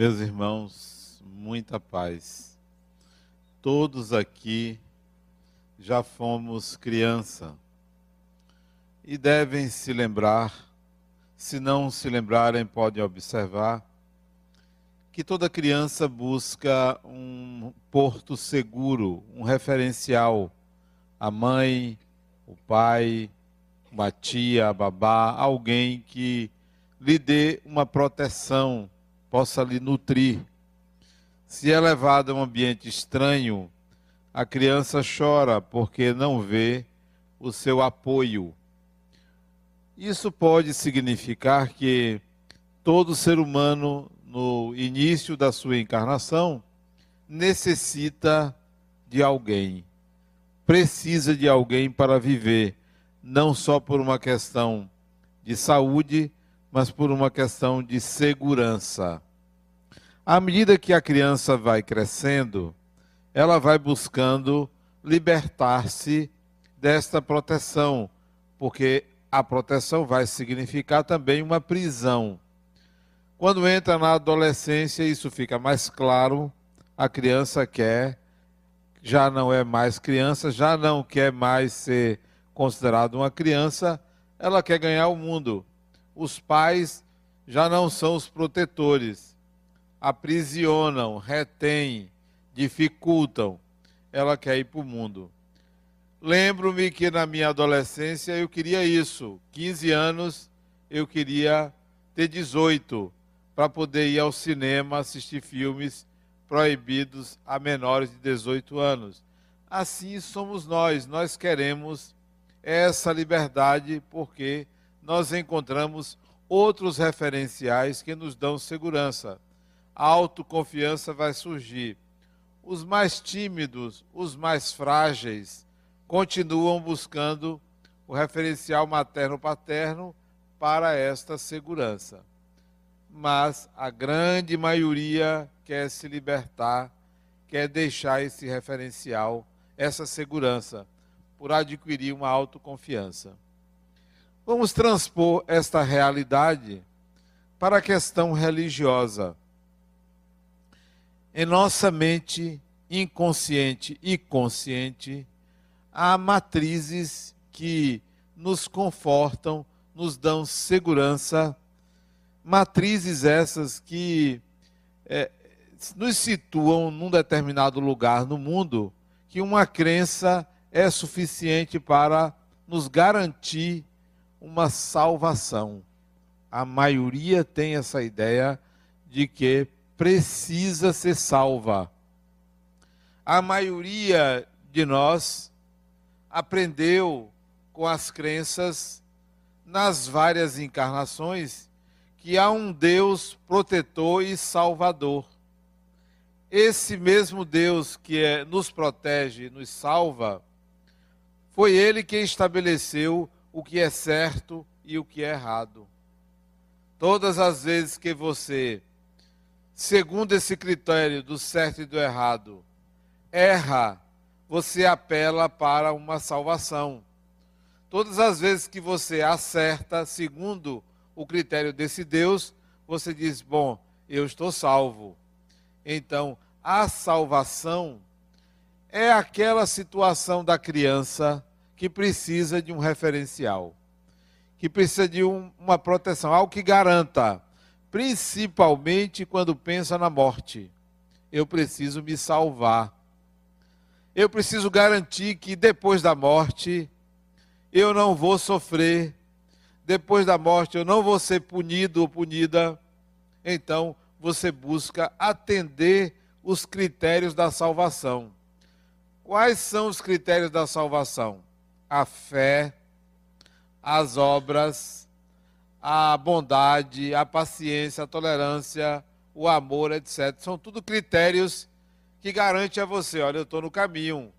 Meus irmãos, muita paz. Todos aqui já fomos criança e devem se lembrar, se não se lembrarem, podem observar, que toda criança busca um porto seguro, um referencial. A mãe, o pai, uma tia, a babá, alguém que lhe dê uma proteção possa lhe nutrir. Se é levado a um ambiente estranho, a criança chora porque não vê o seu apoio. Isso pode significar que todo ser humano, no início da sua encarnação, necessita de alguém, precisa de alguém para viver, não só por uma questão de saúde, mas por uma questão de segurança. À medida que a criança vai crescendo, ela vai buscando libertar-se desta proteção, porque a proteção vai significar também uma prisão. Quando entra na adolescência, isso fica mais claro. A criança quer, já não é mais criança, já não quer mais ser considerada uma criança, ela quer ganhar o mundo os pais já não são os protetores. Aprisionam, retêm, dificultam. Ela quer ir para o mundo. Lembro-me que na minha adolescência eu queria isso. 15 anos eu queria ter 18 para poder ir ao cinema assistir filmes proibidos a menores de 18 anos. Assim somos nós, nós queremos essa liberdade porque nós encontramos outros referenciais que nos dão segurança. A autoconfiança vai surgir. Os mais tímidos, os mais frágeis, continuam buscando o referencial materno-paterno para esta segurança. Mas a grande maioria quer se libertar, quer deixar esse referencial, essa segurança, por adquirir uma autoconfiança. Vamos transpor esta realidade para a questão religiosa. Em nossa mente inconsciente e consciente, há matrizes que nos confortam, nos dão segurança, matrizes essas que é, nos situam num determinado lugar no mundo que uma crença é suficiente para nos garantir uma salvação. A maioria tem essa ideia de que precisa ser salva. A maioria de nós aprendeu com as crenças nas várias encarnações que há um Deus protetor e salvador. Esse mesmo Deus que é, nos protege, nos salva, foi ele quem estabeleceu o que é certo e o que é errado. Todas as vezes que você, segundo esse critério do certo e do errado, erra, você apela para uma salvação. Todas as vezes que você acerta, segundo o critério desse Deus, você diz: Bom, eu estou salvo. Então, a salvação é aquela situação da criança que precisa de um referencial, que precisa de um, uma proteção, algo que garanta, principalmente quando pensa na morte. Eu preciso me salvar. Eu preciso garantir que depois da morte eu não vou sofrer. Depois da morte eu não vou ser punido ou punida. Então você busca atender os critérios da salvação. Quais são os critérios da salvação? A fé, as obras, a bondade, a paciência, a tolerância, o amor, etc. São tudo critérios que garantem a você: olha, eu estou no caminho,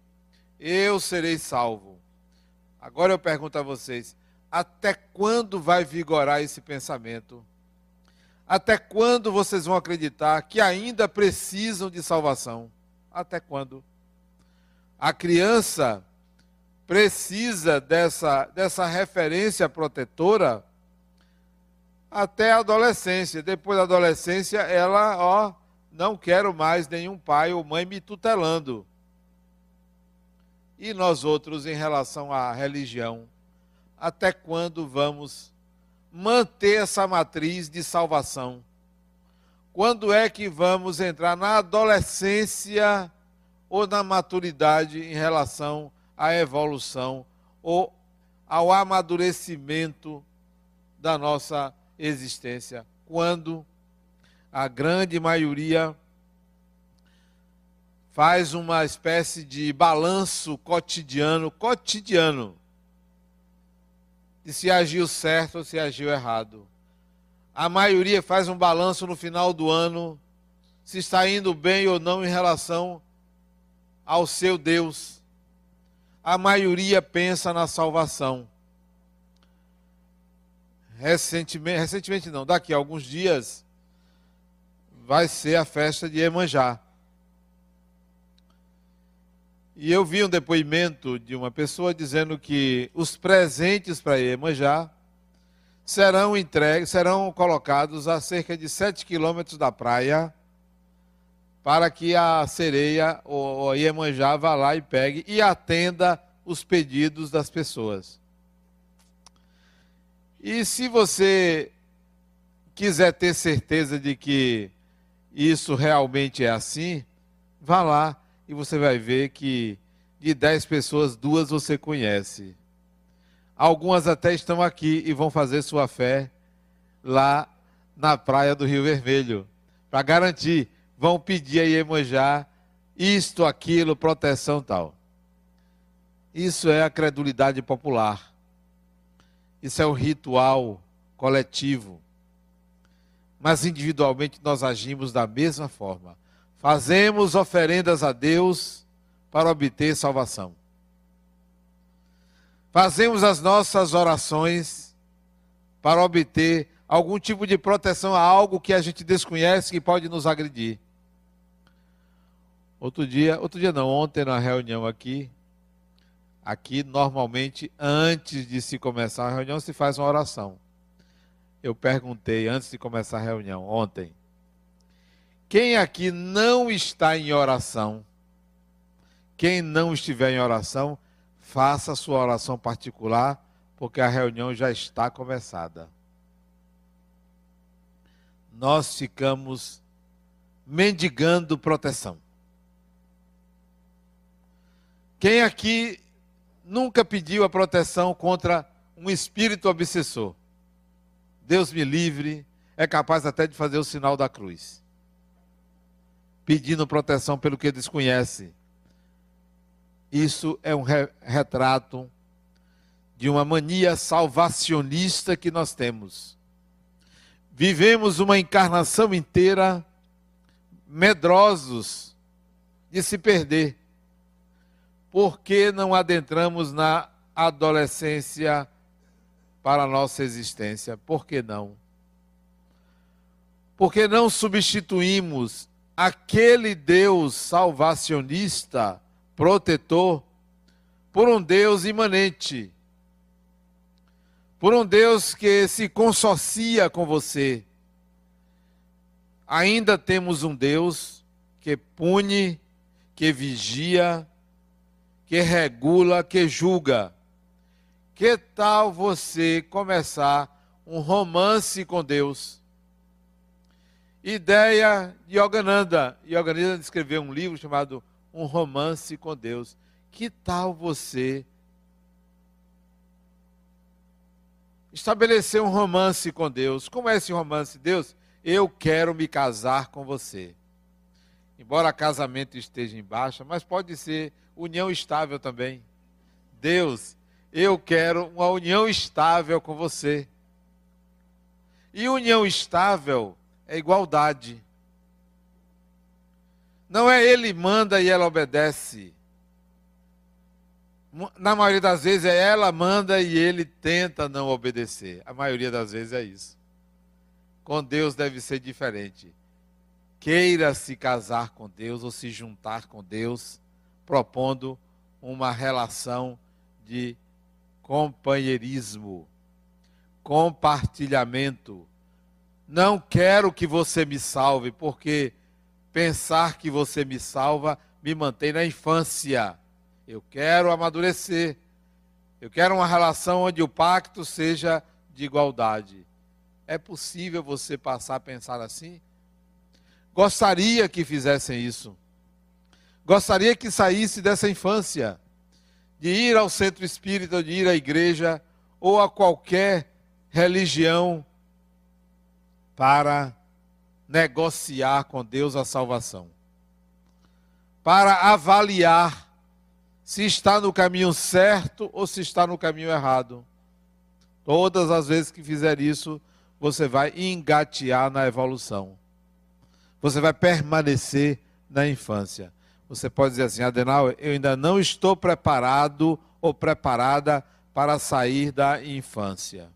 eu serei salvo. Agora eu pergunto a vocês: até quando vai vigorar esse pensamento? Até quando vocês vão acreditar que ainda precisam de salvação? Até quando? A criança precisa dessa, dessa referência protetora até a adolescência. Depois da adolescência, ela, ó, não quero mais nenhum pai ou mãe me tutelando. E nós outros, em relação à religião, até quando vamos manter essa matriz de salvação? Quando é que vamos entrar na adolescência ou na maturidade em relação à evolução ou ao amadurecimento da nossa existência? Quando a grande maioria faz uma espécie de balanço cotidiano, cotidiano, de se agiu certo ou se agiu errado. A maioria faz um balanço no final do ano, se está indo bem ou não em relação ao seu Deus. A maioria pensa na salvação. Recentemente, recentemente não, daqui a alguns dias, vai ser a festa de Emanjá. E eu vi um depoimento de uma pessoa dizendo que os presentes para Iemanjá serão entregues, serão colocados a cerca de 7 quilômetros da praia para que a sereia ou a Iemanjá vá lá e pegue e atenda os pedidos das pessoas. E se você quiser ter certeza de que isso realmente é assim, vá lá e você vai ver que de dez pessoas, duas você conhece. Algumas até estão aqui e vão fazer sua fé lá na praia do Rio Vermelho. Para garantir, vão pedir a Iemanjá isto, aquilo, proteção tal. Isso é a credulidade popular. Isso é o ritual coletivo mas individualmente nós agimos da mesma forma. Fazemos oferendas a Deus para obter salvação. Fazemos as nossas orações para obter algum tipo de proteção a algo que a gente desconhece que pode nos agredir. Outro dia, outro dia não, ontem na reunião aqui, aqui normalmente antes de se começar a reunião se faz uma oração eu perguntei antes de começar a reunião, ontem. Quem aqui não está em oração? Quem não estiver em oração, faça sua oração particular, porque a reunião já está começada. Nós ficamos mendigando proteção. Quem aqui nunca pediu a proteção contra um espírito obsessor? Deus me livre, é capaz até de fazer o sinal da cruz, pedindo proteção pelo que desconhece. Isso é um re retrato de uma mania salvacionista que nós temos. Vivemos uma encarnação inteira medrosos de se perder. Por que não adentramos na adolescência para a nossa existência. Por que não? Porque não substituímos aquele Deus salvacionista, protetor, por um Deus imanente, por um Deus que se consorcia com você. Ainda temos um Deus que pune, que vigia, que regula, que julga. Que tal você começar um romance com Deus? Ideia de Yogananda. Yogananda escreveu um livro chamado Um Romance com Deus. Que tal você estabelecer um romance com Deus? Como é esse romance? Deus, eu quero me casar com você. Embora casamento esteja em baixa, mas pode ser união estável também. Deus, eu quero uma união estável com você. E união estável é igualdade. Não é ele manda e ela obedece. Na maioria das vezes é ela manda e ele tenta não obedecer. A maioria das vezes é isso. Com Deus deve ser diferente. Queira se casar com Deus ou se juntar com Deus, propondo uma relação de companheirismo, compartilhamento, Não quero que você me salve, porque pensar que você me salva me mantém na infância. Eu quero amadurecer. Eu quero uma relação onde o pacto seja de igualdade. É possível você passar a pensar assim? Gostaria que fizessem isso. Gostaria que saísse dessa infância, de ir ao centro espírita, de ir à igreja ou a qualquer religião para negociar com Deus a salvação. Para avaliar se está no caminho certo ou se está no caminho errado. Todas as vezes que fizer isso, você vai engatear na evolução. Você vai permanecer na infância. Você pode dizer assim, Adenauer, eu ainda não estou preparado ou preparada para sair da infância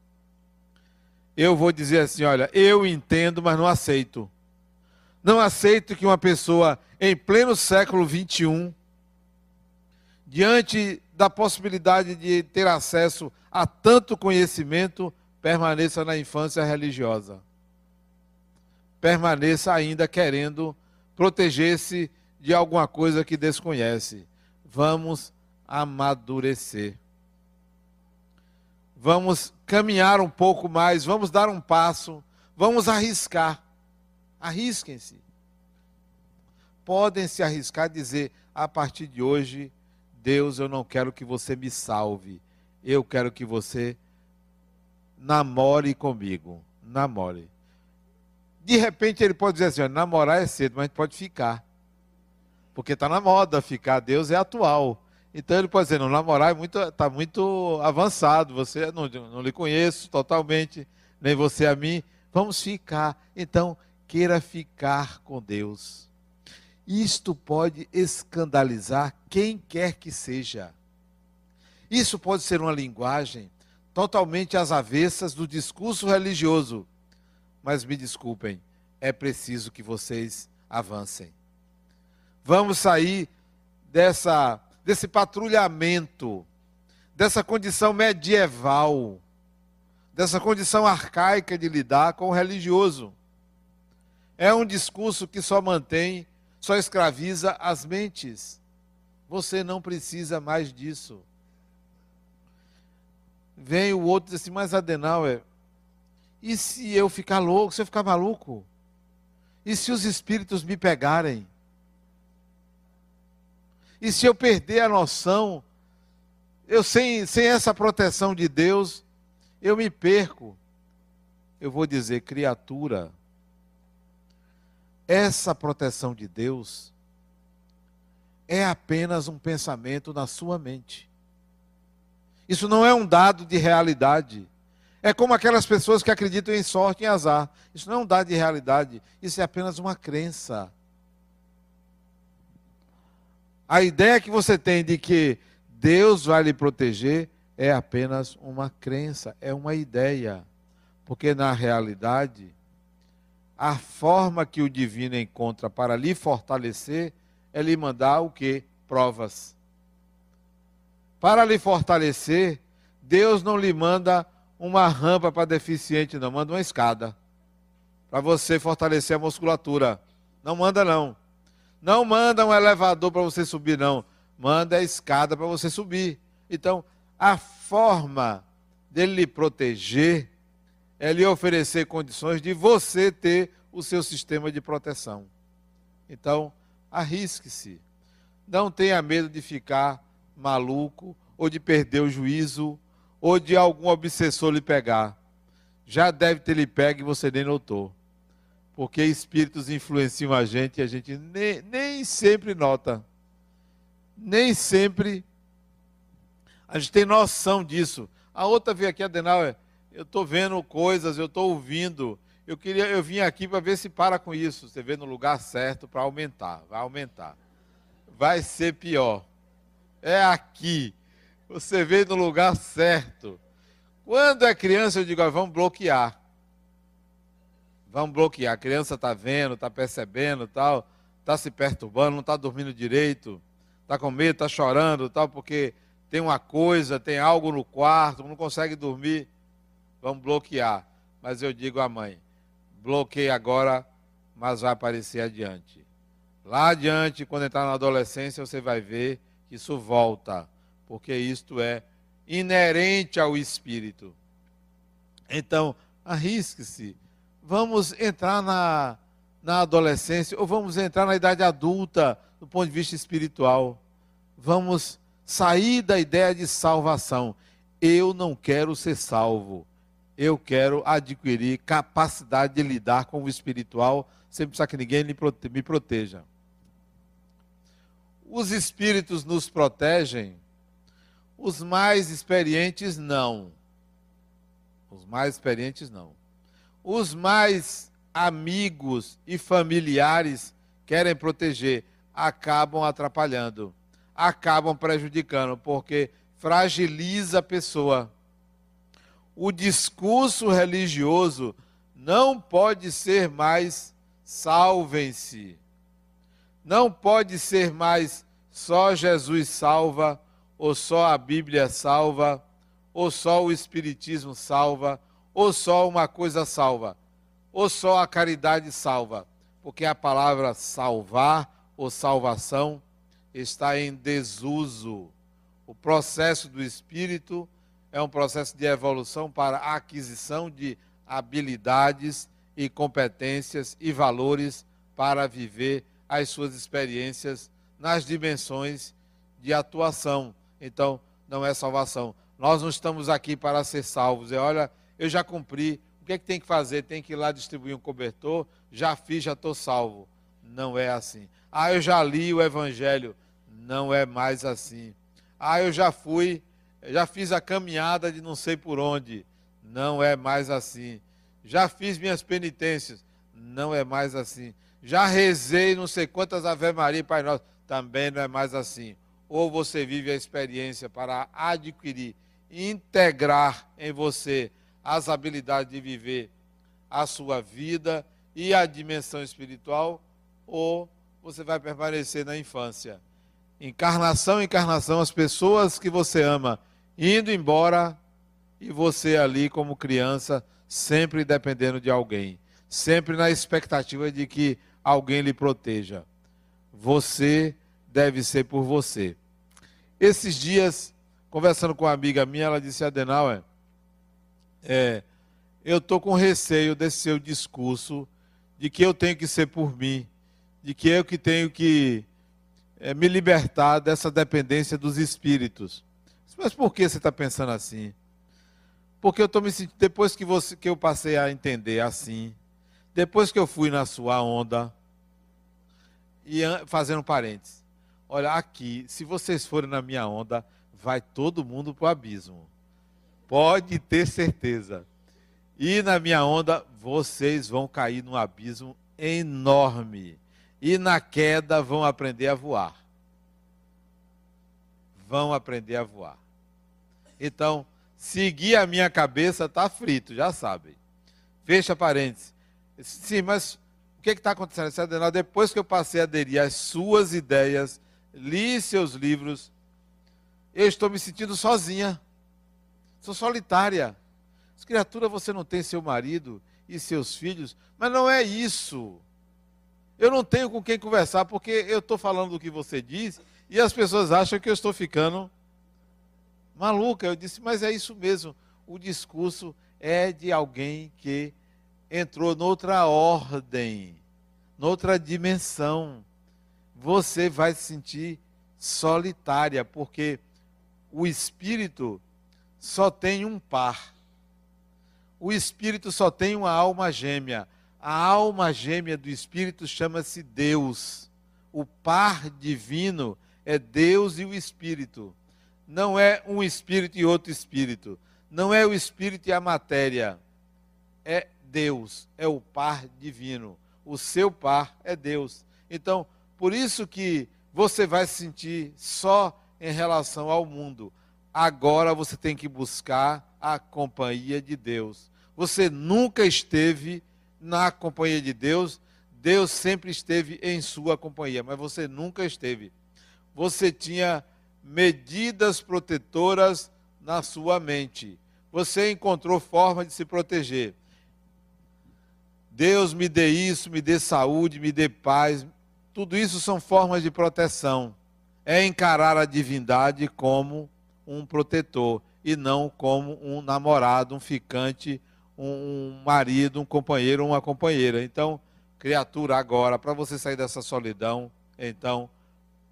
eu vou dizer assim: olha, eu entendo, mas não aceito. Não aceito que uma pessoa em pleno século XXI, diante da possibilidade de ter acesso a tanto conhecimento, permaneça na infância religiosa. Permaneça ainda querendo proteger-se de alguma coisa que desconhece. Vamos amadurecer vamos caminhar um pouco mais, vamos dar um passo, vamos arriscar. Arrisquem-se. Podem se arriscar a dizer: a partir de hoje, Deus, eu não quero que você me salve, eu quero que você namore comigo. Namore. De repente ele pode dizer assim: namorar é cedo, mas pode ficar. Porque está na moda ficar, Deus é atual. Então ele pode dizer, não, namorar está muito, tá muito avançado, você não, não lhe conheço totalmente, nem você a mim. Vamos ficar. Então, queira ficar com Deus. Isto pode escandalizar quem quer que seja. Isso pode ser uma linguagem totalmente às avessas do discurso religioso. Mas me desculpem, é preciso que vocês avancem. Vamos sair dessa desse patrulhamento, dessa condição medieval, dessa condição arcaica de lidar com o religioso. É um discurso que só mantém, só escraviza as mentes. Você não precisa mais disso. Vem o outro e diz assim, mas Adenauer, e se eu ficar louco, se eu ficar maluco? E se os espíritos me pegarem? E se eu perder a noção, eu sem, sem essa proteção de Deus, eu me perco. Eu vou dizer, criatura, essa proteção de Deus é apenas um pensamento na sua mente. Isso não é um dado de realidade. É como aquelas pessoas que acreditam em sorte e azar. Isso não é um dado de realidade. Isso é apenas uma crença. A ideia que você tem de que Deus vai lhe proteger é apenas uma crença, é uma ideia. Porque na realidade, a forma que o divino encontra para lhe fortalecer é lhe mandar o que? Provas. Para lhe fortalecer, Deus não lhe manda uma rampa para deficiente, não, manda uma escada. Para você fortalecer a musculatura. Não manda, não. Não manda um elevador para você subir, não. Manda a escada para você subir. Então, a forma dele lhe proteger é lhe oferecer condições de você ter o seu sistema de proteção. Então, arrisque-se. Não tenha medo de ficar maluco, ou de perder o juízo, ou de algum obsessor lhe pegar. Já deve ter lhe pego e você nem notou porque espíritos influenciam a gente e a gente nem, nem sempre nota. Nem sempre a gente tem noção disso. A outra veio aqui, Adenauer, eu estou vendo coisas, eu estou ouvindo. Eu queria, eu vim aqui para ver se para com isso. Você vê no lugar certo para aumentar, vai aumentar. Vai ser pior. É aqui. Você vê no lugar certo. Quando é criança, eu digo, ah, vamos bloquear. Vamos bloquear. A criança está vendo, está percebendo, tal, está se perturbando, não está dormindo direito, está com medo, está chorando, tal, porque tem uma coisa, tem algo no quarto, não consegue dormir. Vamos bloquear. Mas eu digo à mãe: bloqueia agora, mas vai aparecer adiante. Lá adiante, quando entrar na adolescência, você vai ver que isso volta, porque isto é inerente ao espírito. Então, arrisque-se. Vamos entrar na, na adolescência ou vamos entrar na idade adulta do ponto de vista espiritual. Vamos sair da ideia de salvação. Eu não quero ser salvo. Eu quero adquirir capacidade de lidar com o espiritual sem precisar que ninguém me proteja. Os espíritos nos protegem, os mais experientes não. Os mais experientes não. Os mais amigos e familiares querem proteger, acabam atrapalhando, acabam prejudicando, porque fragiliza a pessoa. O discurso religioso não pode ser mais salvem-se. Não pode ser mais só Jesus salva, ou só a Bíblia salva, ou só o Espiritismo salva, ou só uma coisa salva, ou só a caridade salva. Porque a palavra salvar ou salvação está em desuso. O processo do Espírito é um processo de evolução para a aquisição de habilidades e competências e valores para viver as suas experiências nas dimensões de atuação. Então, não é salvação. Nós não estamos aqui para ser salvos. É, olha, eu já cumpri. O que é que tem que fazer? Tem que ir lá distribuir um cobertor? Já fiz, já estou salvo. Não é assim. Ah, eu já li o Evangelho. Não é mais assim. Ah, eu já fui, já fiz a caminhada de não sei por onde. Não é mais assim. Já fiz minhas penitências. Não é mais assim. Já rezei não sei quantas Ave Maria e Pai Nosso. Também não é mais assim. Ou você vive a experiência para adquirir, integrar em você as habilidades de viver a sua vida e a dimensão espiritual, ou você vai permanecer na infância. Encarnação, encarnação, as pessoas que você ama indo embora e você ali como criança, sempre dependendo de alguém, sempre na expectativa de que alguém lhe proteja. Você deve ser por você. Esses dias, conversando com uma amiga minha, ela disse: Adenauer, é, eu estou com receio desse seu discurso de que eu tenho que ser por mim, de que eu que tenho que é, me libertar dessa dependência dos espíritos. Mas por que você está pensando assim? Porque eu estou me sentindo, depois que, você, que eu passei a entender assim, depois que eu fui na sua onda, e fazendo parênteses, olha, aqui, se vocês forem na minha onda, vai todo mundo para o abismo. Pode ter certeza. E na minha onda, vocês vão cair num abismo enorme. E na queda vão aprender a voar. Vão aprender a voar. Então, seguir a minha cabeça está frito, já sabem. Fecha parênteses. Sim, mas o que está acontecendo? Depois que eu passei a aderir às suas ideias, li seus livros, eu estou me sentindo sozinha. Sou solitária. Criatura, você não tem seu marido e seus filhos, mas não é isso. Eu não tenho com quem conversar porque eu estou falando do que você diz e as pessoas acham que eu estou ficando maluca. Eu disse, mas é isso mesmo. O discurso é de alguém que entrou noutra ordem, noutra dimensão. Você vai se sentir solitária, porque o espírito só tem um par. O espírito só tem uma alma gêmea. A alma gêmea do espírito chama-se Deus. O par divino é Deus e o espírito. Não é um espírito e outro espírito. Não é o espírito e a matéria. É Deus, é o par divino. O seu par é Deus. Então, por isso que você vai se sentir só em relação ao mundo. Agora você tem que buscar a companhia de Deus. Você nunca esteve na companhia de Deus, Deus sempre esteve em sua companhia, mas você nunca esteve. Você tinha medidas protetoras na sua mente. Você encontrou forma de se proteger. Deus me dê isso, me dê saúde, me dê paz. Tudo isso são formas de proteção. É encarar a divindade como um protetor e não como um namorado, um ficante, um marido, um companheiro, uma companheira. Então, criatura, agora, para você sair dessa solidão, então,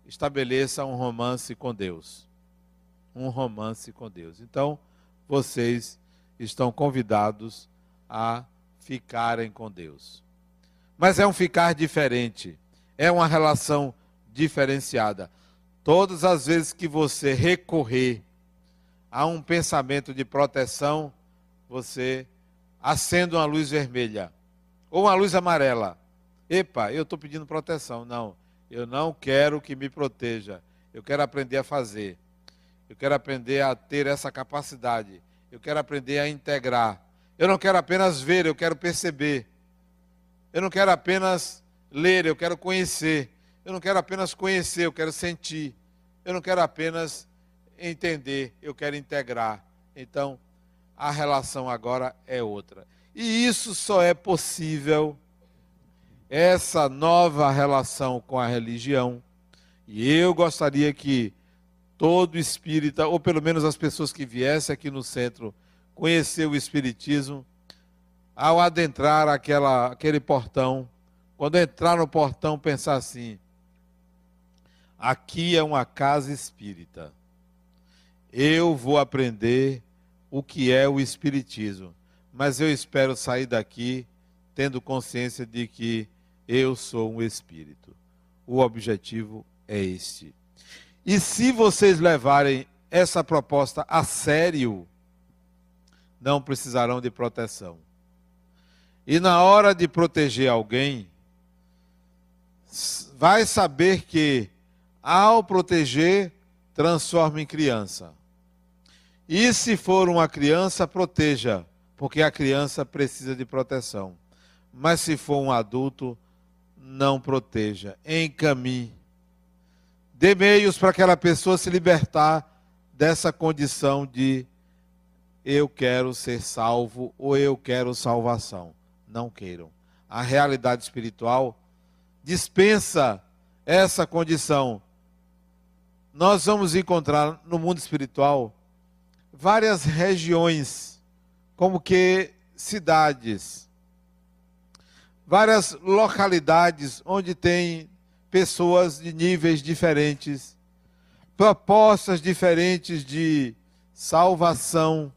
estabeleça um romance com Deus. Um romance com Deus. Então, vocês estão convidados a ficarem com Deus. Mas é um ficar diferente, é uma relação diferenciada. Todas as vezes que você recorrer a um pensamento de proteção, você acende uma luz vermelha ou uma luz amarela. Epa, eu estou pedindo proteção. Não, eu não quero que me proteja. Eu quero aprender a fazer. Eu quero aprender a ter essa capacidade. Eu quero aprender a integrar. Eu não quero apenas ver, eu quero perceber. Eu não quero apenas ler, eu quero conhecer. Eu não quero apenas conhecer, eu quero sentir. Eu não quero apenas entender, eu quero integrar. Então, a relação agora é outra. E isso só é possível, essa nova relação com a religião. E eu gostaria que todo espírita, ou pelo menos as pessoas que viessem aqui no centro conhecer o Espiritismo, ao adentrar aquela, aquele portão, quando entrar no portão, pensar assim: aqui é uma casa espírita. Eu vou aprender o que é o Espiritismo, mas eu espero sair daqui tendo consciência de que eu sou um espírito. O objetivo é este. E se vocês levarem essa proposta a sério, não precisarão de proteção. E na hora de proteger alguém, vai saber que, ao proteger, transforma em criança. E se for uma criança, proteja, porque a criança precisa de proteção. Mas se for um adulto, não proteja, encaminhe. Dê meios para aquela pessoa se libertar dessa condição de eu quero ser salvo ou eu quero salvação. Não queiram. A realidade espiritual dispensa essa condição. Nós vamos encontrar no mundo espiritual várias regiões, como que cidades, várias localidades onde tem pessoas de níveis diferentes, propostas diferentes de salvação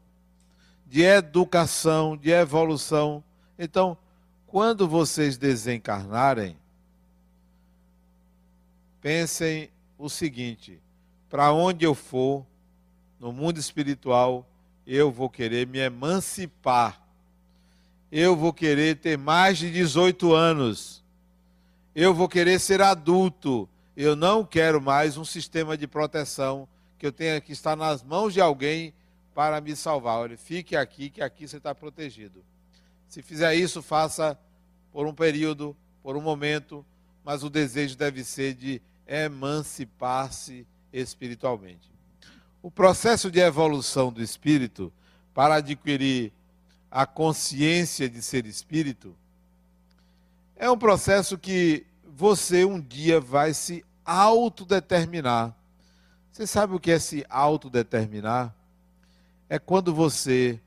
de educação, de evolução. Então, quando vocês desencarnarem, pensem o seguinte: para onde eu for, no mundo espiritual, eu vou querer me emancipar. Eu vou querer ter mais de 18 anos. Eu vou querer ser adulto. Eu não quero mais um sistema de proteção que eu tenha que estar nas mãos de alguém para me salvar. Olha, fique aqui, que aqui você está protegido. Se fizer isso, faça por um período, por um momento, mas o desejo deve ser de emancipar-se espiritualmente. O processo de evolução do espírito para adquirir a consciência de ser espírito é um processo que você um dia vai se autodeterminar. Você sabe o que é se autodeterminar? é quando você,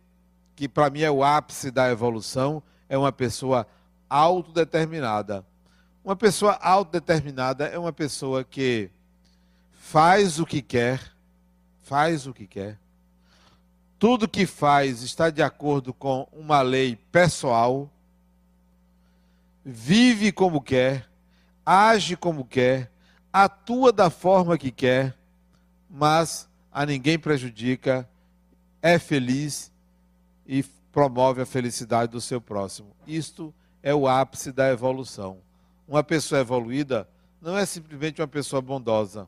que para mim é o ápice da evolução, é uma pessoa autodeterminada. Uma pessoa autodeterminada é uma pessoa que faz o que quer, faz o que quer. Tudo que faz está de acordo com uma lei pessoal, vive como quer, age como quer, atua da forma que quer, mas a ninguém prejudica é feliz e promove a felicidade do seu próximo. Isto é o ápice da evolução. Uma pessoa evoluída não é simplesmente uma pessoa bondosa.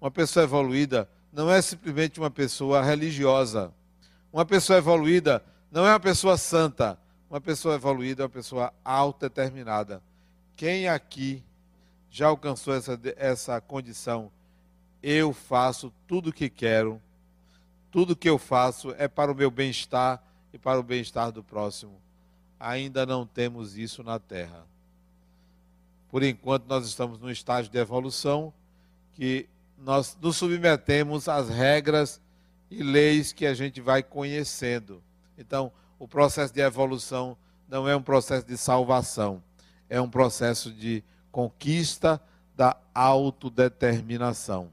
Uma pessoa evoluída não é simplesmente uma pessoa religiosa. Uma pessoa evoluída não é uma pessoa santa. Uma pessoa evoluída é uma pessoa autodeterminada. Quem aqui já alcançou essa, essa condição? Eu faço tudo o que quero tudo que eu faço é para o meu bem-estar e para o bem-estar do próximo. ainda não temos isso na Terra. Por enquanto, nós estamos num estágio de evolução que nós nos submetemos às regras e leis que a gente vai conhecendo. Então, o processo de evolução não é um processo de salvação, é um processo de conquista da autodeterminação.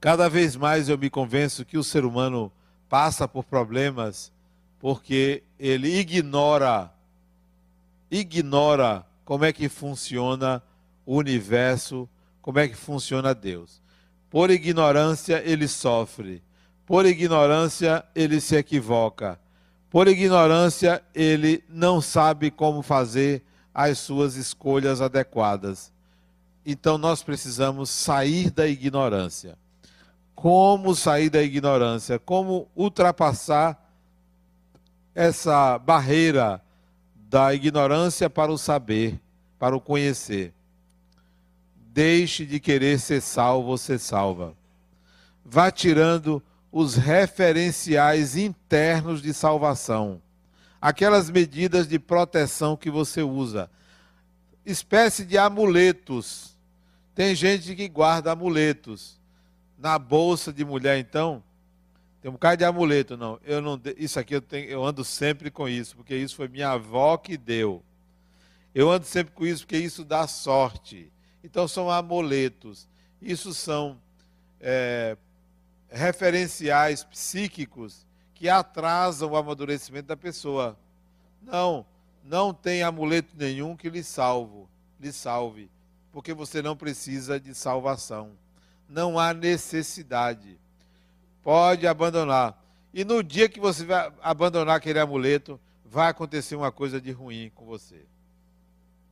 Cada vez mais eu me convenço que o ser humano passa por problemas porque ele ignora ignora como é que funciona o universo, como é que funciona Deus. Por ignorância ele sofre, por ignorância ele se equivoca, por ignorância ele não sabe como fazer as suas escolhas adequadas. Então nós precisamos sair da ignorância. Como sair da ignorância? Como ultrapassar essa barreira da ignorância para o saber, para o conhecer. Deixe de querer ser salvo ou ser salva. Vá tirando os referenciais internos de salvação, aquelas medidas de proteção que você usa, espécie de amuletos. Tem gente que guarda amuletos na bolsa de mulher, então tem um bocado de amuleto, não. Eu não isso aqui eu, tenho, eu ando sempre com isso, porque isso foi minha avó que deu. Eu ando sempre com isso porque isso dá sorte. Então são amuletos. Isso são é, referenciais psíquicos que atrasam o amadurecimento da pessoa. Não, não tem amuleto nenhum que lhe salvo, lhe salve, porque você não precisa de salvação. Não há necessidade. Pode abandonar. E no dia que você vai abandonar aquele amuleto, vai acontecer uma coisa de ruim com você.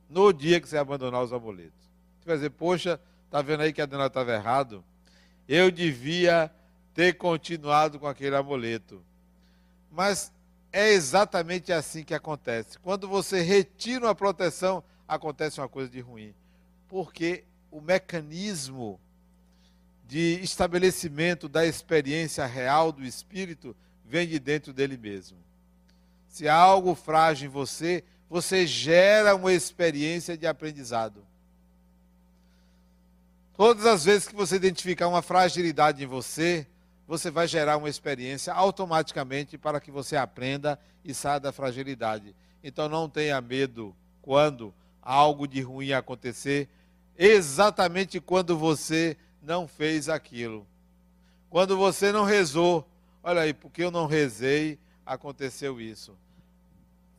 No dia que você abandonar os amuletos. Vai dizer, poxa, tá vendo aí que a dona estava errado? Eu devia ter continuado com aquele amuleto. Mas é exatamente assim que acontece. Quando você retira uma proteção, acontece uma coisa de ruim. Porque o mecanismo de estabelecimento da experiência real do espírito vem de dentro dele mesmo. Se há algo frágil em você, você gera uma experiência de aprendizado. Todas as vezes que você identificar uma fragilidade em você, você vai gerar uma experiência automaticamente para que você aprenda e saia da fragilidade. Então não tenha medo quando algo de ruim acontecer, exatamente quando você não fez aquilo. Quando você não rezou, olha aí, porque eu não rezei, aconteceu isso.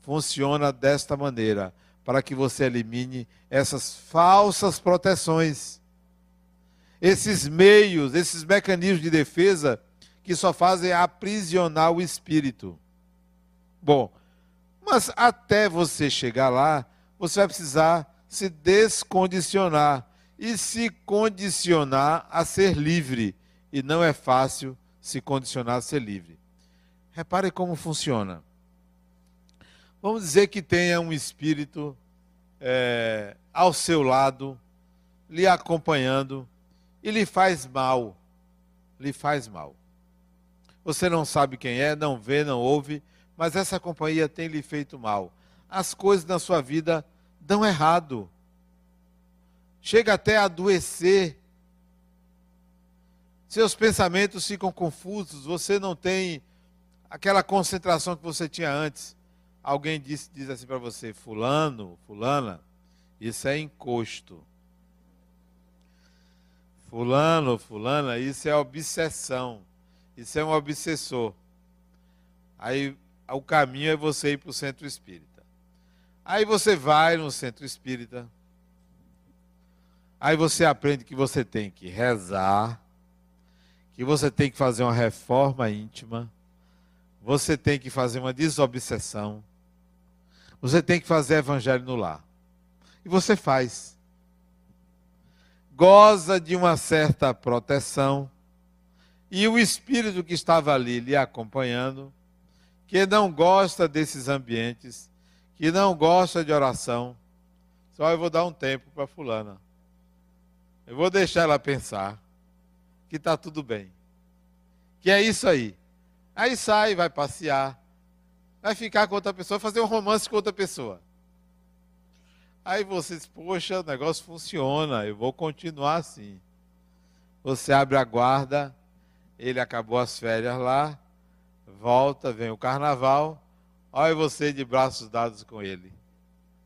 Funciona desta maneira, para que você elimine essas falsas proteções, esses meios, esses mecanismos de defesa que só fazem aprisionar o espírito. Bom, mas até você chegar lá, você vai precisar se descondicionar e se condicionar a ser livre. E não é fácil se condicionar a ser livre. Repare como funciona. Vamos dizer que tenha um espírito é, ao seu lado, lhe acompanhando, e lhe faz mal. Lhe faz mal. Você não sabe quem é, não vê, não ouve, mas essa companhia tem lhe feito mal. As coisas na sua vida dão errado chega até a adoecer. Seus pensamentos ficam confusos, você não tem aquela concentração que você tinha antes. Alguém diz, diz assim para você: Fulano, Fulana, isso é encosto. Fulano, Fulana, isso é obsessão. Isso é um obsessor. Aí o caminho é você ir para o centro espírita. Aí você vai no centro espírita Aí você aprende que você tem que rezar, que você tem que fazer uma reforma íntima, você tem que fazer uma desobsessão, você tem que fazer evangelho no lar. E você faz. Goza de uma certa proteção, e o espírito que estava ali lhe acompanhando, que não gosta desses ambientes, que não gosta de oração, só eu vou dar um tempo para fulana. Eu vou deixar ela pensar que está tudo bem. Que é isso aí. Aí sai, vai passear. vai ficar com outra pessoa, fazer um romance com outra pessoa. Aí você diz, poxa, o negócio funciona, eu vou continuar assim. Você abre a guarda, ele acabou as férias lá, volta, vem o carnaval, olha você de braços dados com ele.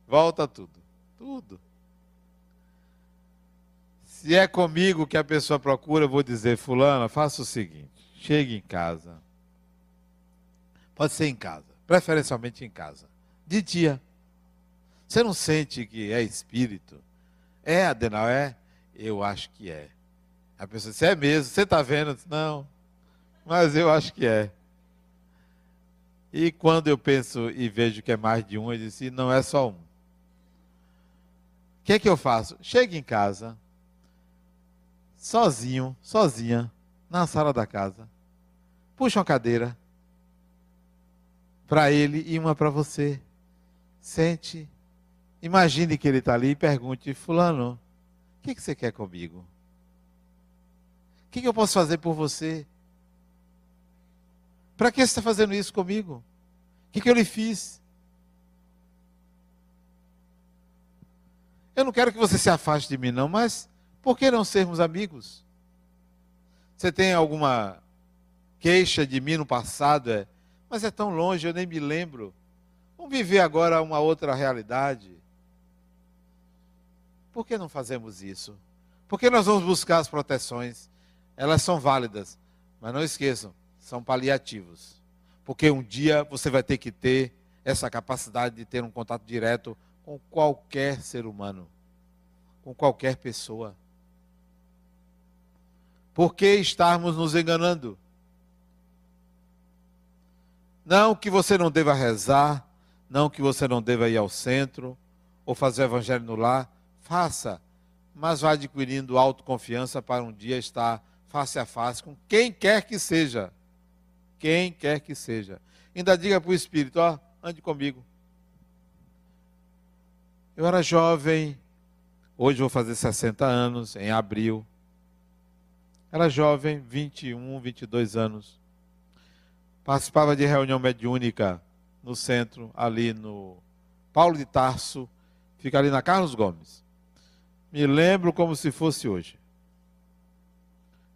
Volta tudo, tudo. Se é comigo que a pessoa procura, eu vou dizer, fulana, faça o seguinte, chegue em casa. Pode ser em casa, preferencialmente em casa. De dia. Você não sente que é espírito? É, Adenal, é? Eu acho que é. A pessoa disse, é mesmo, você está vendo? Não, mas eu acho que é. E quando eu penso e vejo que é mais de um, eu disse, não é só um. O que é que eu faço? Chego em casa, sozinho, sozinha, na sala da casa, puxa uma cadeira para ele e uma para você. Sente, imagine que ele está ali e pergunte, fulano, o que, que você quer comigo? que, que eu posso fazer por você? Para que você está fazendo isso comigo? O que, que eu lhe fiz? Eu não quero que você se afaste de mim, não, mas por que não sermos amigos? Você tem alguma queixa de mim no passado? É, mas é tão longe, eu nem me lembro. Vamos viver agora uma outra realidade. Por que não fazemos isso? Por que nós vamos buscar as proteções? elas são válidas, mas não esqueçam, são paliativos. Porque um dia você vai ter que ter essa capacidade de ter um contato direto com qualquer ser humano, com qualquer pessoa. Por que estarmos nos enganando? Não que você não deva rezar, não que você não deva ir ao centro ou fazer o evangelho no lar, faça, mas vá adquirindo autoconfiança para um dia estar face a face com quem quer que seja. Quem quer que seja. Ainda diga para o Espírito: ó, ande comigo. Eu era jovem, hoje vou fazer 60 anos, em abril. Era jovem, 21, 22 anos. Participava de reunião mediúnica no centro, ali no Paulo de Tarso, fica ali na Carlos Gomes. Me lembro como se fosse hoje.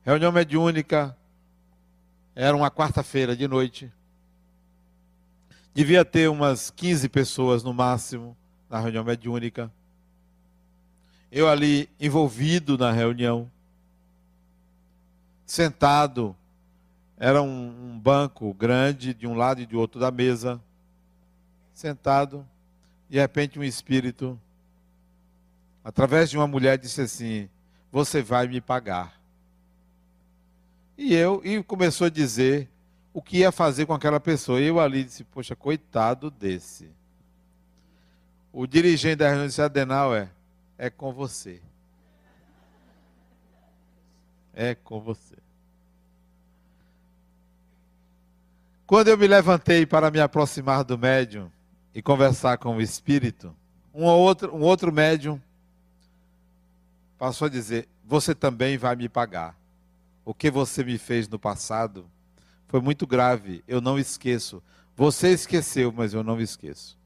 Reunião mediúnica, era uma quarta-feira de noite. Devia ter umas 15 pessoas no máximo na reunião mediúnica. Eu ali envolvido na reunião, sentado, era um, um banco grande de um lado e de outro da mesa, sentado, de repente um espírito, através de uma mulher, disse assim: Você vai me pagar. E eu, e começou a dizer o que ia fazer com aquela pessoa. E eu ali disse, poxa, coitado desse. O dirigente da reunião disse, Adenal, é, é com você. É com você. Quando eu me levantei para me aproximar do médium e conversar com o espírito, um outro, um outro médium passou a dizer: Você também vai me pagar o que você me fez no passado foi muito grave, eu não esqueço. Você esqueceu, mas eu não esqueço.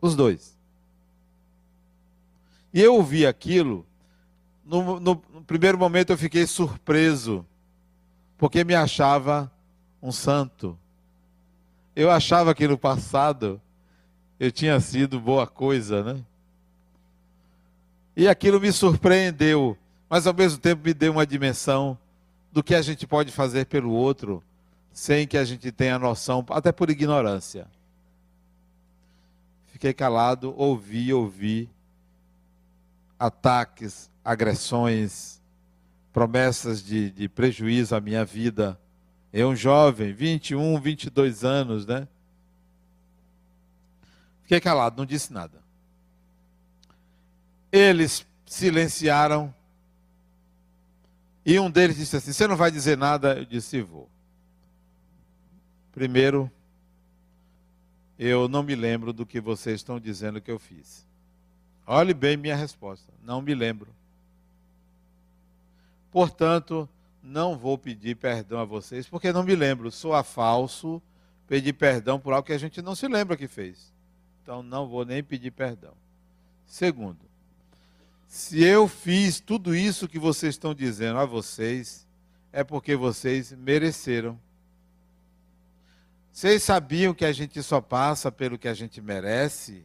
Os dois. E eu ouvi aquilo, no, no, no primeiro momento eu fiquei surpreso, porque me achava um santo. Eu achava que no passado eu tinha sido boa coisa, né? E aquilo me surpreendeu, mas ao mesmo tempo me deu uma dimensão do que a gente pode fazer pelo outro sem que a gente tenha noção, até por ignorância. Fiquei calado, ouvi, ouvi ataques, agressões, promessas de, de prejuízo à minha vida. Eu, um jovem, 21, 22 anos, né? Fiquei calado, não disse nada. Eles silenciaram e um deles disse assim: Você não vai dizer nada? Eu disse: Vou. Primeiro, eu não me lembro do que vocês estão dizendo que eu fiz. Olhe bem minha resposta: Não me lembro. Portanto, não vou pedir perdão a vocês, porque não me lembro. Sou a falso pedir perdão por algo que a gente não se lembra que fez. Então não vou nem pedir perdão. Segundo, se eu fiz tudo isso que vocês estão dizendo a vocês, é porque vocês mereceram. Vocês sabiam que a gente só passa pelo que a gente merece?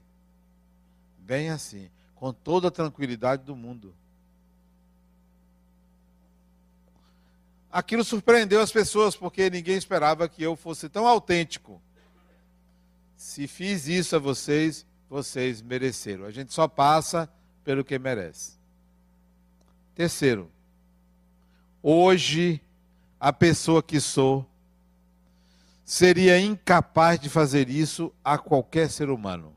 Bem assim, com toda a tranquilidade do mundo. Aquilo surpreendeu as pessoas, porque ninguém esperava que eu fosse tão autêntico. Se fiz isso a vocês, vocês mereceram. A gente só passa pelo que merece. Terceiro, hoje a pessoa que sou seria incapaz de fazer isso a qualquer ser humano.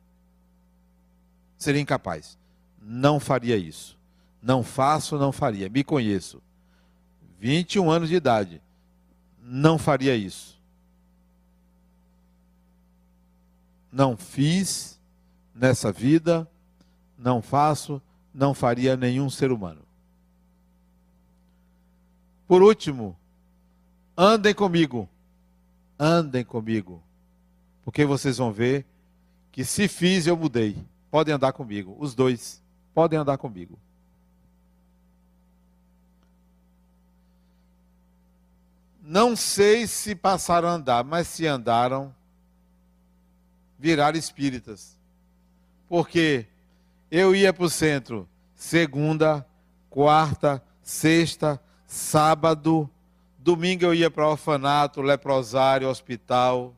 Seria incapaz. Não faria isso. Não faço, não faria. Me conheço. 21 anos de idade. Não faria isso. Não fiz nessa vida, não faço, não faria nenhum ser humano. Por último, andem comigo. Andem comigo. Porque vocês vão ver que se fiz, eu mudei. Podem andar comigo. Os dois podem andar comigo. Não sei se passaram a andar, mas se andaram, viraram espíritas. Porque eu ia para o centro segunda, quarta, sexta, sábado, domingo eu ia para orfanato, leprosário, hospital.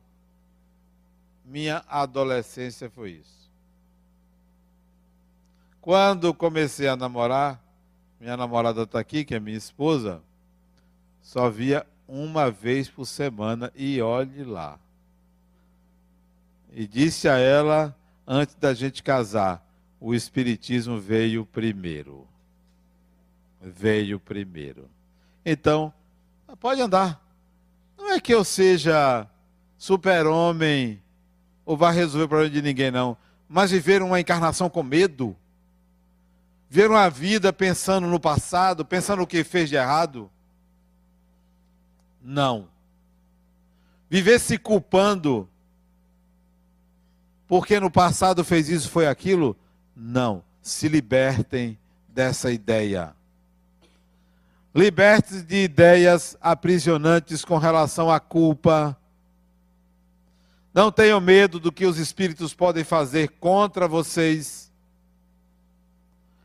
Minha adolescência foi isso. Quando comecei a namorar, minha namorada está aqui, que é minha esposa, só via uma vez por semana e olhe lá. E disse a ela, antes da gente casar, o Espiritismo veio primeiro. Veio primeiro. Então, pode andar. Não é que eu seja super-homem ou vá resolver o problema de ninguém, não. Mas viver uma encarnação com medo, ver uma vida pensando no passado, pensando o que fez de errado, não. Viver se culpando porque no passado fez isso, foi aquilo, não. Se libertem dessa ideia. Liberte-se de ideias aprisionantes com relação à culpa. Não tenham medo do que os espíritos podem fazer contra vocês.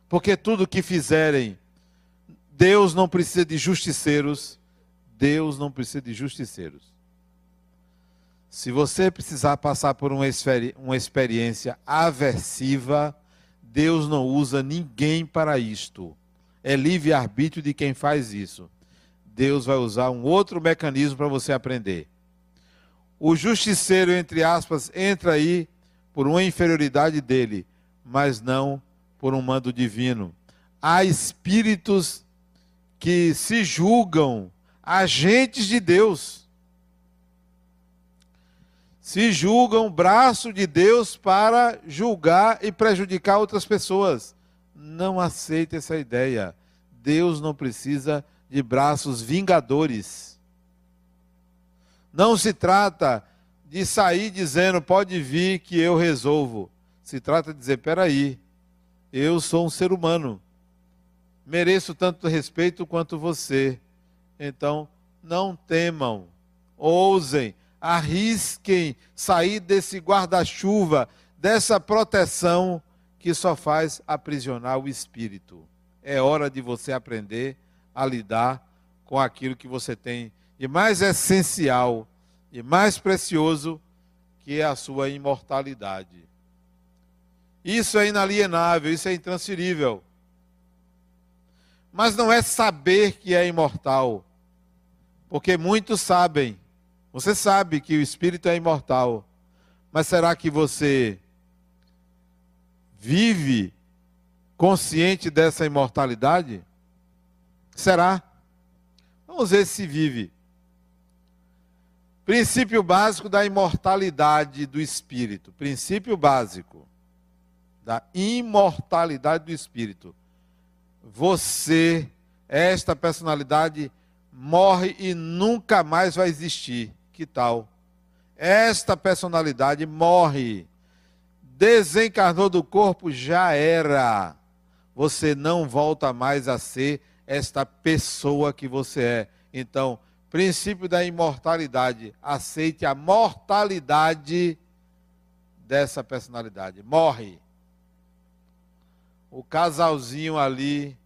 Porque tudo que fizerem, Deus não precisa de justiceiros. Deus não precisa de justiceiros. Se você precisar passar por uma, uma experiência aversiva, Deus não usa ninguém para isto é livre-arbítrio de quem faz isso. Deus vai usar um outro mecanismo para você aprender. O justiceiro, entre aspas, entra aí por uma inferioridade dele, mas não por um mando divino. Há espíritos que se julgam agentes de Deus. Se julgam braço de Deus para julgar e prejudicar outras pessoas. Não aceite essa ideia. Deus não precisa de braços vingadores. Não se trata de sair dizendo, pode vir que eu resolvo. Se trata de dizer, peraí, eu sou um ser humano. Mereço tanto respeito quanto você. Então, não temam, ousem, arrisquem sair desse guarda-chuva, dessa proteção que só faz aprisionar o espírito. É hora de você aprender a lidar com aquilo que você tem de mais essencial e mais precioso, que é a sua imortalidade. Isso é inalienável, isso é intransferível. Mas não é saber que é imortal, porque muitos sabem. Você sabe que o espírito é imortal, mas será que você vive consciente dessa imortalidade? Será? Vamos ver se vive. Princípio básico da imortalidade do espírito. Princípio básico da imortalidade do espírito. Você, esta personalidade, morre e nunca mais vai existir. Que tal? Esta personalidade morre. Desencarnou do corpo, já era. Você não volta mais a ser esta pessoa que você é. Então, princípio da imortalidade. Aceite a mortalidade dessa personalidade. Morre. O casalzinho ali,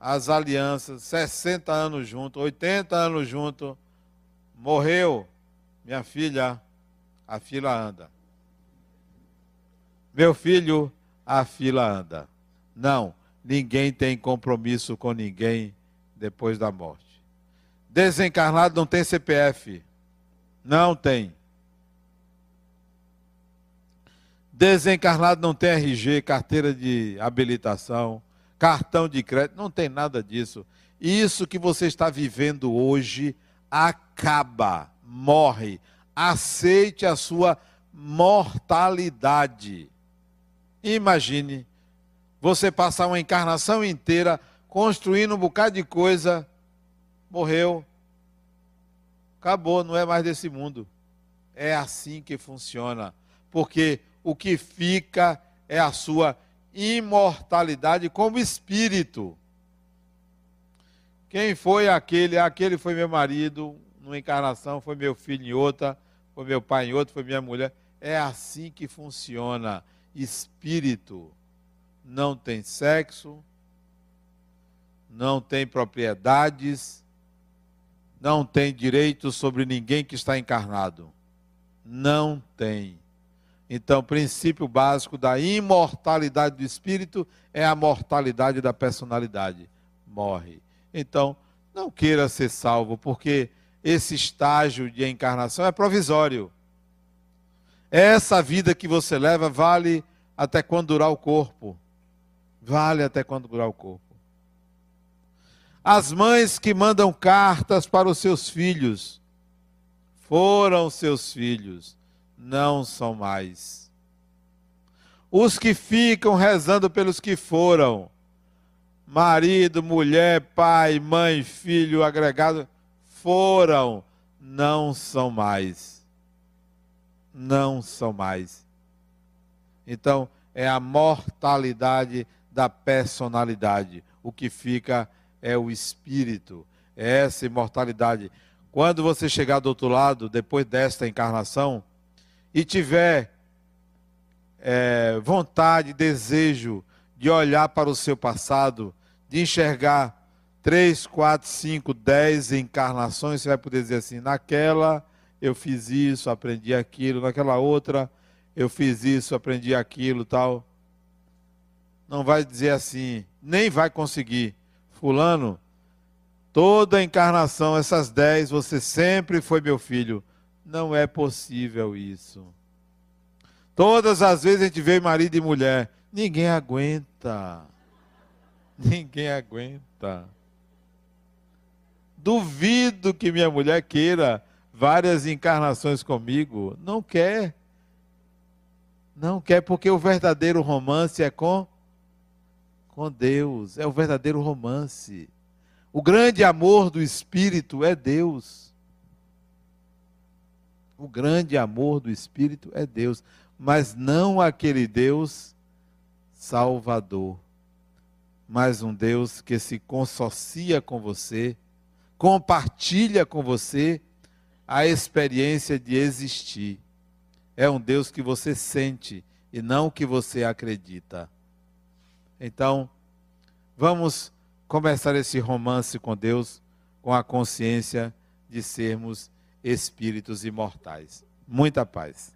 as alianças, 60 anos junto, 80 anos junto, morreu. Minha filha, a fila anda. Meu filho, a fila anda. Não, ninguém tem compromisso com ninguém depois da morte. Desencarnado não tem CPF. Não tem. Desencarnado não tem RG, carteira de habilitação, cartão de crédito, não tem nada disso. Isso que você está vivendo hoje acaba, morre. Aceite a sua mortalidade. Imagine você passar uma encarnação inteira construindo um bocado de coisa morreu. Acabou, não é mais desse mundo. É assim que funciona. Porque o que fica é a sua imortalidade como espírito. Quem foi aquele? Aquele foi meu marido, numa encarnação, foi meu filho em outra, foi meu pai em outra, foi minha mulher. É assim que funciona. Espírito não tem sexo, não tem propriedades, não tem direito sobre ninguém que está encarnado. Não tem. Então, o princípio básico da imortalidade do espírito é a mortalidade da personalidade. Morre. Então, não queira ser salvo, porque esse estágio de encarnação é provisório. Essa vida que você leva vale até quando durar o corpo. Vale até quando durar o corpo. As mães que mandam cartas para os seus filhos foram seus filhos, não são mais. Os que ficam rezando pelos que foram, marido, mulher, pai, mãe, filho, agregado, foram, não são mais. Não são mais. Então, é a mortalidade da personalidade. O que fica é o espírito, é essa imortalidade. Quando você chegar do outro lado, depois desta encarnação, e tiver é, vontade, desejo de olhar para o seu passado, de enxergar três, quatro, cinco, dez encarnações, você vai poder dizer assim: naquela eu fiz isso, aprendi aquilo, naquela outra eu fiz isso, aprendi aquilo, tal. Não vai dizer assim, nem vai conseguir. Fulano, toda encarnação, essas dez, você sempre foi meu filho. Não é possível isso. Todas as vezes a gente vê marido e mulher. Ninguém aguenta. Ninguém aguenta. Duvido que minha mulher queira várias encarnações comigo. Não quer. Não quer, porque o verdadeiro romance é com com Deus, é o verdadeiro romance. O grande amor do Espírito é Deus. O grande amor do Espírito é Deus, mas não aquele Deus salvador, mas um Deus que se consocia com você, compartilha com você a experiência de existir. É um Deus que você sente e não que você acredita. Então, vamos começar esse romance com Deus com a consciência de sermos espíritos imortais. Muita paz.